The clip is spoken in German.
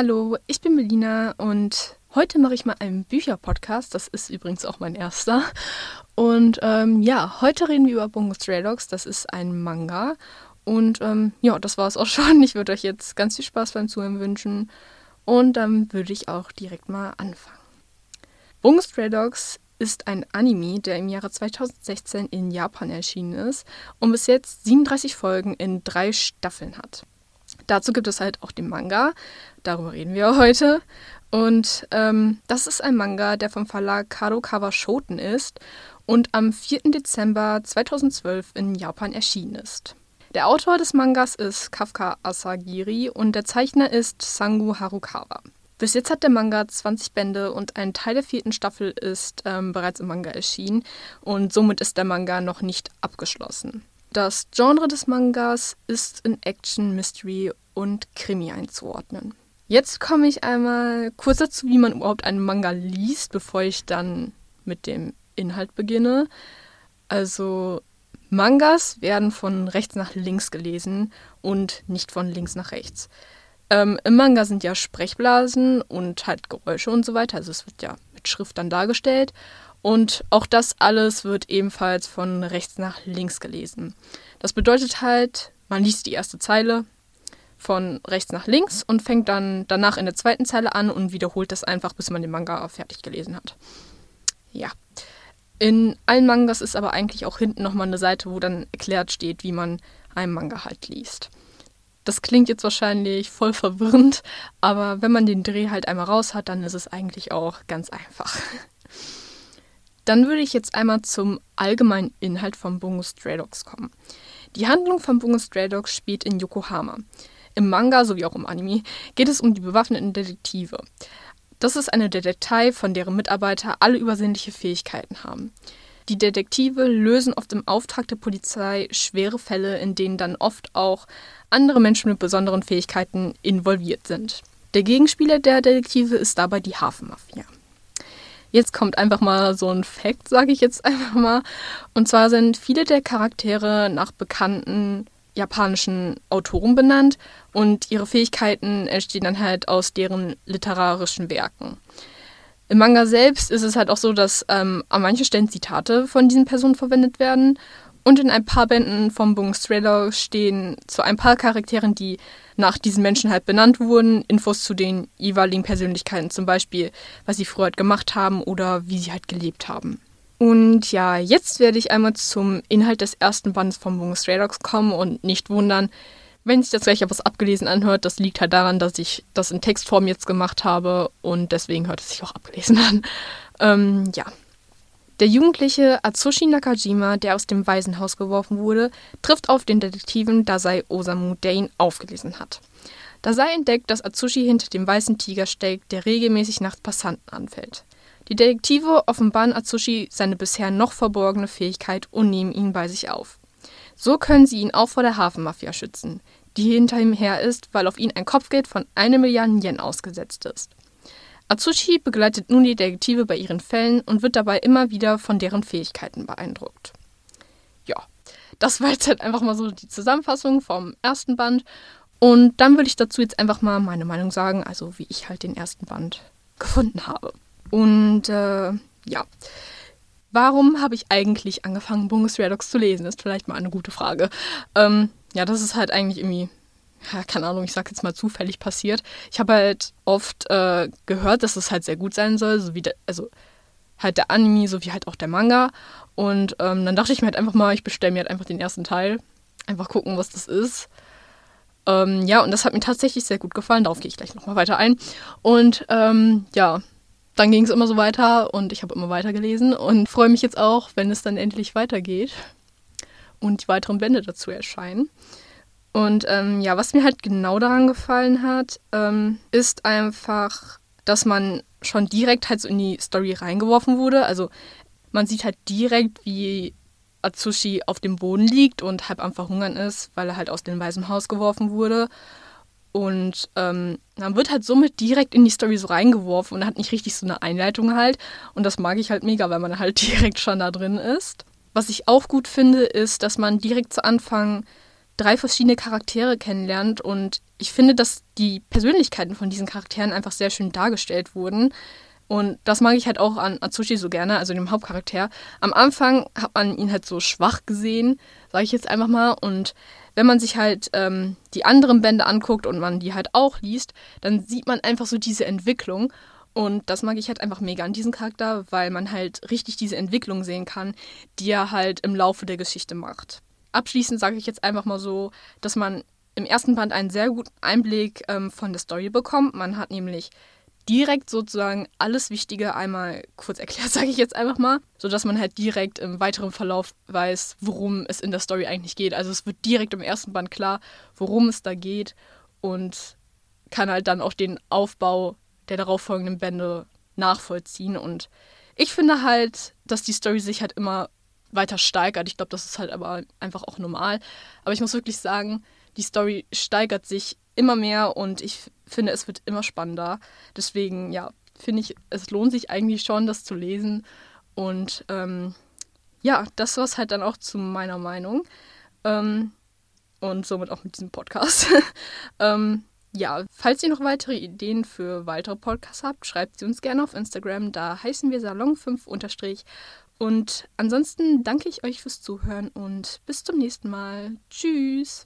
Hallo, ich bin Melina und heute mache ich mal einen Bücherpodcast. Das ist übrigens auch mein erster. Und ähm, ja, heute reden wir über Bungo Stray Dogs. Das ist ein Manga. Und ähm, ja, das war es auch schon. Ich würde euch jetzt ganz viel Spaß beim Zuhören wünschen. Und dann würde ich auch direkt mal anfangen. Bungo Stray Dogs ist ein Anime, der im Jahre 2016 in Japan erschienen ist und bis jetzt 37 Folgen in drei Staffeln hat. Dazu gibt es halt auch den Manga, darüber reden wir heute. Und ähm, das ist ein Manga, der vom Verlag Kadokawa Shoten ist und am 4. Dezember 2012 in Japan erschienen ist. Der Autor des Mangas ist Kafka Asagiri und der Zeichner ist Sangu Harukawa. Bis jetzt hat der Manga 20 Bände und ein Teil der vierten Staffel ist ähm, bereits im Manga erschienen und somit ist der Manga noch nicht abgeschlossen. Das Genre des Mangas ist in Action, Mystery und Krimi einzuordnen. Jetzt komme ich einmal kurz dazu, wie man überhaupt einen Manga liest, bevor ich dann mit dem Inhalt beginne. Also Mangas werden von rechts nach links gelesen und nicht von links nach rechts. Ähm, Im Manga sind ja Sprechblasen und halt Geräusche und so weiter. Also es wird ja mit Schrift dann dargestellt. Und auch das alles wird ebenfalls von rechts nach links gelesen. Das bedeutet halt, man liest die erste Zeile von rechts nach links und fängt dann danach in der zweiten Zeile an und wiederholt das einfach, bis man den Manga fertig gelesen hat. Ja. In allen Mangas ist aber eigentlich auch hinten nochmal eine Seite, wo dann erklärt steht, wie man einen Manga halt liest. Das klingt jetzt wahrscheinlich voll verwirrend, aber wenn man den Dreh halt einmal raus hat, dann ist es eigentlich auch ganz einfach. Dann würde ich jetzt einmal zum allgemeinen Inhalt von Bungo Stray Dogs kommen. Die Handlung von Bungo Stray Dogs spielt in Yokohama. Im Manga sowie auch im Anime geht es um die bewaffneten Detektive. Das ist eine Detektei, von deren Mitarbeiter alle übersinnliche Fähigkeiten haben. Die Detektive lösen oft im Auftrag der Polizei schwere Fälle, in denen dann oft auch andere Menschen mit besonderen Fähigkeiten involviert sind. Der Gegenspieler der Detektive ist dabei die Hafenmafia. Jetzt kommt einfach mal so ein Fact, sage ich jetzt einfach mal. Und zwar sind viele der Charaktere nach bekannten japanischen Autoren benannt und ihre Fähigkeiten entstehen dann halt aus deren literarischen Werken. Im Manga selbst ist es halt auch so, dass ähm, an manchen Stellen Zitate von diesen Personen verwendet werden und in ein paar Bänden vom Bung Thriller stehen zu ein paar Charakteren, die nach diesen Menschen halt benannt wurden, Infos zu den jeweiligen Persönlichkeiten, zum Beispiel, was sie früher halt gemacht haben oder wie sie halt gelebt haben. Und ja, jetzt werde ich einmal zum Inhalt des ersten Bandes vom Bung Stray Dogs kommen und nicht wundern, wenn sich das gleich etwas abgelesen anhört. Das liegt halt daran, dass ich das in Textform jetzt gemacht habe und deswegen hört es sich auch abgelesen an. Ähm, ja. Der jugendliche Atsushi Nakajima, der aus dem Waisenhaus geworfen wurde, trifft auf den Detektiven Dasai Osamu, der ihn aufgelesen hat. Dasai entdeckt, dass Atsushi hinter dem weißen Tiger steckt, der regelmäßig nachts Passanten anfällt. Die Detektive offenbaren Atsushi seine bisher noch verborgene Fähigkeit und nehmen ihn bei sich auf. So können sie ihn auch vor der Hafenmafia schützen, die hinter ihm her ist, weil auf ihn ein Kopfgeld von 1 Milliarde Yen ausgesetzt ist. Atsushi begleitet nun die Detektive bei ihren Fällen und wird dabei immer wieder von deren Fähigkeiten beeindruckt. Ja, das war jetzt halt einfach mal so die Zusammenfassung vom ersten Band. Und dann würde ich dazu jetzt einfach mal meine Meinung sagen, also wie ich halt den ersten Band gefunden habe. Und äh, ja, warum habe ich eigentlich angefangen, Bungus Redox zu lesen? Ist vielleicht mal eine gute Frage. Ähm, ja, das ist halt eigentlich irgendwie keine Ahnung, ich sag jetzt mal zufällig passiert. Ich habe halt oft äh, gehört, dass es halt sehr gut sein soll, so wie der, also halt der Anime, so wie halt auch der Manga. Und ähm, dann dachte ich mir halt einfach mal, ich bestelle mir halt einfach den ersten Teil. Einfach gucken, was das ist. Ähm, ja, und das hat mir tatsächlich sehr gut gefallen. Darauf gehe ich gleich nochmal weiter ein. Und ähm, ja, dann ging es immer so weiter und ich habe immer weiter gelesen und freue mich jetzt auch, wenn es dann endlich weitergeht und die weiteren Bände dazu erscheinen. Und ähm, ja, was mir halt genau daran gefallen hat, ähm, ist einfach, dass man schon direkt halt so in die Story reingeworfen wurde. Also man sieht halt direkt, wie Atsushi auf dem Boden liegt und halb am Verhungern ist, weil er halt aus dem Weißen Haus geworfen wurde. Und ähm, dann wird halt somit direkt in die Story so reingeworfen und hat nicht richtig so eine Einleitung halt. Und das mag ich halt mega, weil man halt direkt schon da drin ist. Was ich auch gut finde, ist, dass man direkt zu Anfang drei verschiedene Charaktere kennenlernt und ich finde, dass die Persönlichkeiten von diesen Charakteren einfach sehr schön dargestellt wurden. Und das mag ich halt auch an Atsushi so gerne, also dem Hauptcharakter. Am Anfang hat man ihn halt so schwach gesehen, sage ich jetzt einfach mal. Und wenn man sich halt ähm, die anderen Bände anguckt und man die halt auch liest, dann sieht man einfach so diese Entwicklung. Und das mag ich halt einfach mega an diesem Charakter, weil man halt richtig diese Entwicklung sehen kann, die er halt im Laufe der Geschichte macht. Abschließend sage ich jetzt einfach mal so, dass man im ersten Band einen sehr guten Einblick ähm, von der Story bekommt. Man hat nämlich direkt sozusagen alles Wichtige einmal kurz erklärt, sage ich jetzt einfach mal, sodass man halt direkt im weiteren Verlauf weiß, worum es in der Story eigentlich geht. Also es wird direkt im ersten Band klar, worum es da geht und kann halt dann auch den Aufbau der darauffolgenden Bände nachvollziehen. Und ich finde halt, dass die Story sich halt immer weiter steigert. Ich glaube, das ist halt aber einfach auch normal. Aber ich muss wirklich sagen, die Story steigert sich immer mehr und ich finde, es wird immer spannender. Deswegen, ja, finde ich, es lohnt sich eigentlich schon, das zu lesen. Und ähm, ja, das war es halt dann auch zu meiner Meinung. Ähm, und somit auch mit diesem Podcast. ähm, ja, falls ihr noch weitere Ideen für weitere Podcasts habt, schreibt sie uns gerne auf Instagram. Da heißen wir Salon5 Und ansonsten danke ich euch fürs Zuhören und bis zum nächsten Mal. Tschüss.